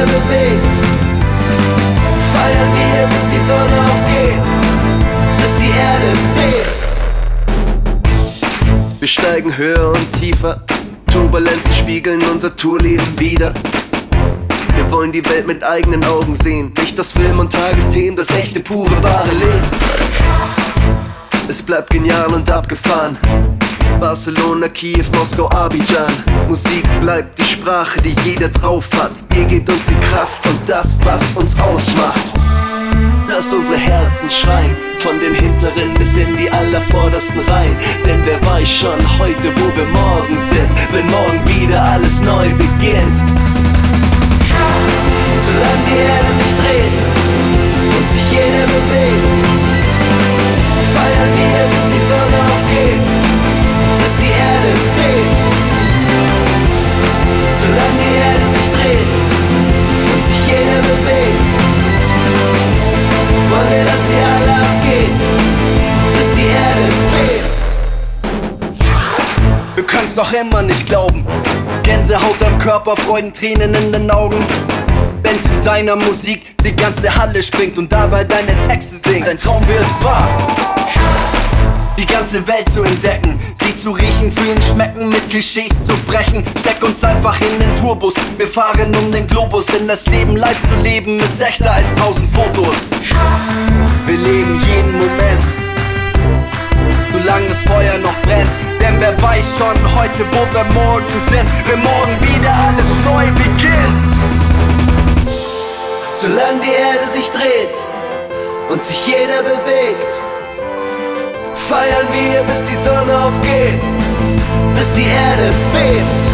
Meer bewegt. Feiern wir, bis die Sonne aufgeht, bis die Erde bebt. Wir steigen höher und tiefer, Turbulenzen spiegeln unser Tourleben wieder. Wir wollen die Welt mit eigenen Augen sehen, nicht das Film- und Tagesthemen, das echte, pure, wahre Leben. Es bleibt genial und abgefahren. Barcelona, Kiew, Moskau, Abidjan. Musik bleibt die Sprache, die jeder drauf hat. Ihr gebt uns die Kraft und das, was uns ausmacht. Lasst unsere Herzen schreien, von den hinteren bis in die allervordersten Reihen. Denn wer weiß schon heute, wo wir morgen sind, wenn morgen wieder alles neu beginnt. Können's noch immer nicht glauben. Gänsehaut am Körper, Freudentränen in den Augen. Wenn zu deiner Musik die ganze Halle springt und dabei deine Texte singt, dein Traum wird wahr. Die ganze Welt zu entdecken, sie zu riechen, fühlen, schmecken, mit Klischees zu brechen. Steck uns einfach in den Tourbus, wir fahren um den Globus, denn das Leben live zu leben ist echter als tausend Fotos. Wer weiß schon heute, wo wir morgen sind, wenn morgen wieder alles neu beginnt. Solange die Erde sich dreht und sich jeder bewegt, feiern wir, bis die Sonne aufgeht, bis die Erde bebt.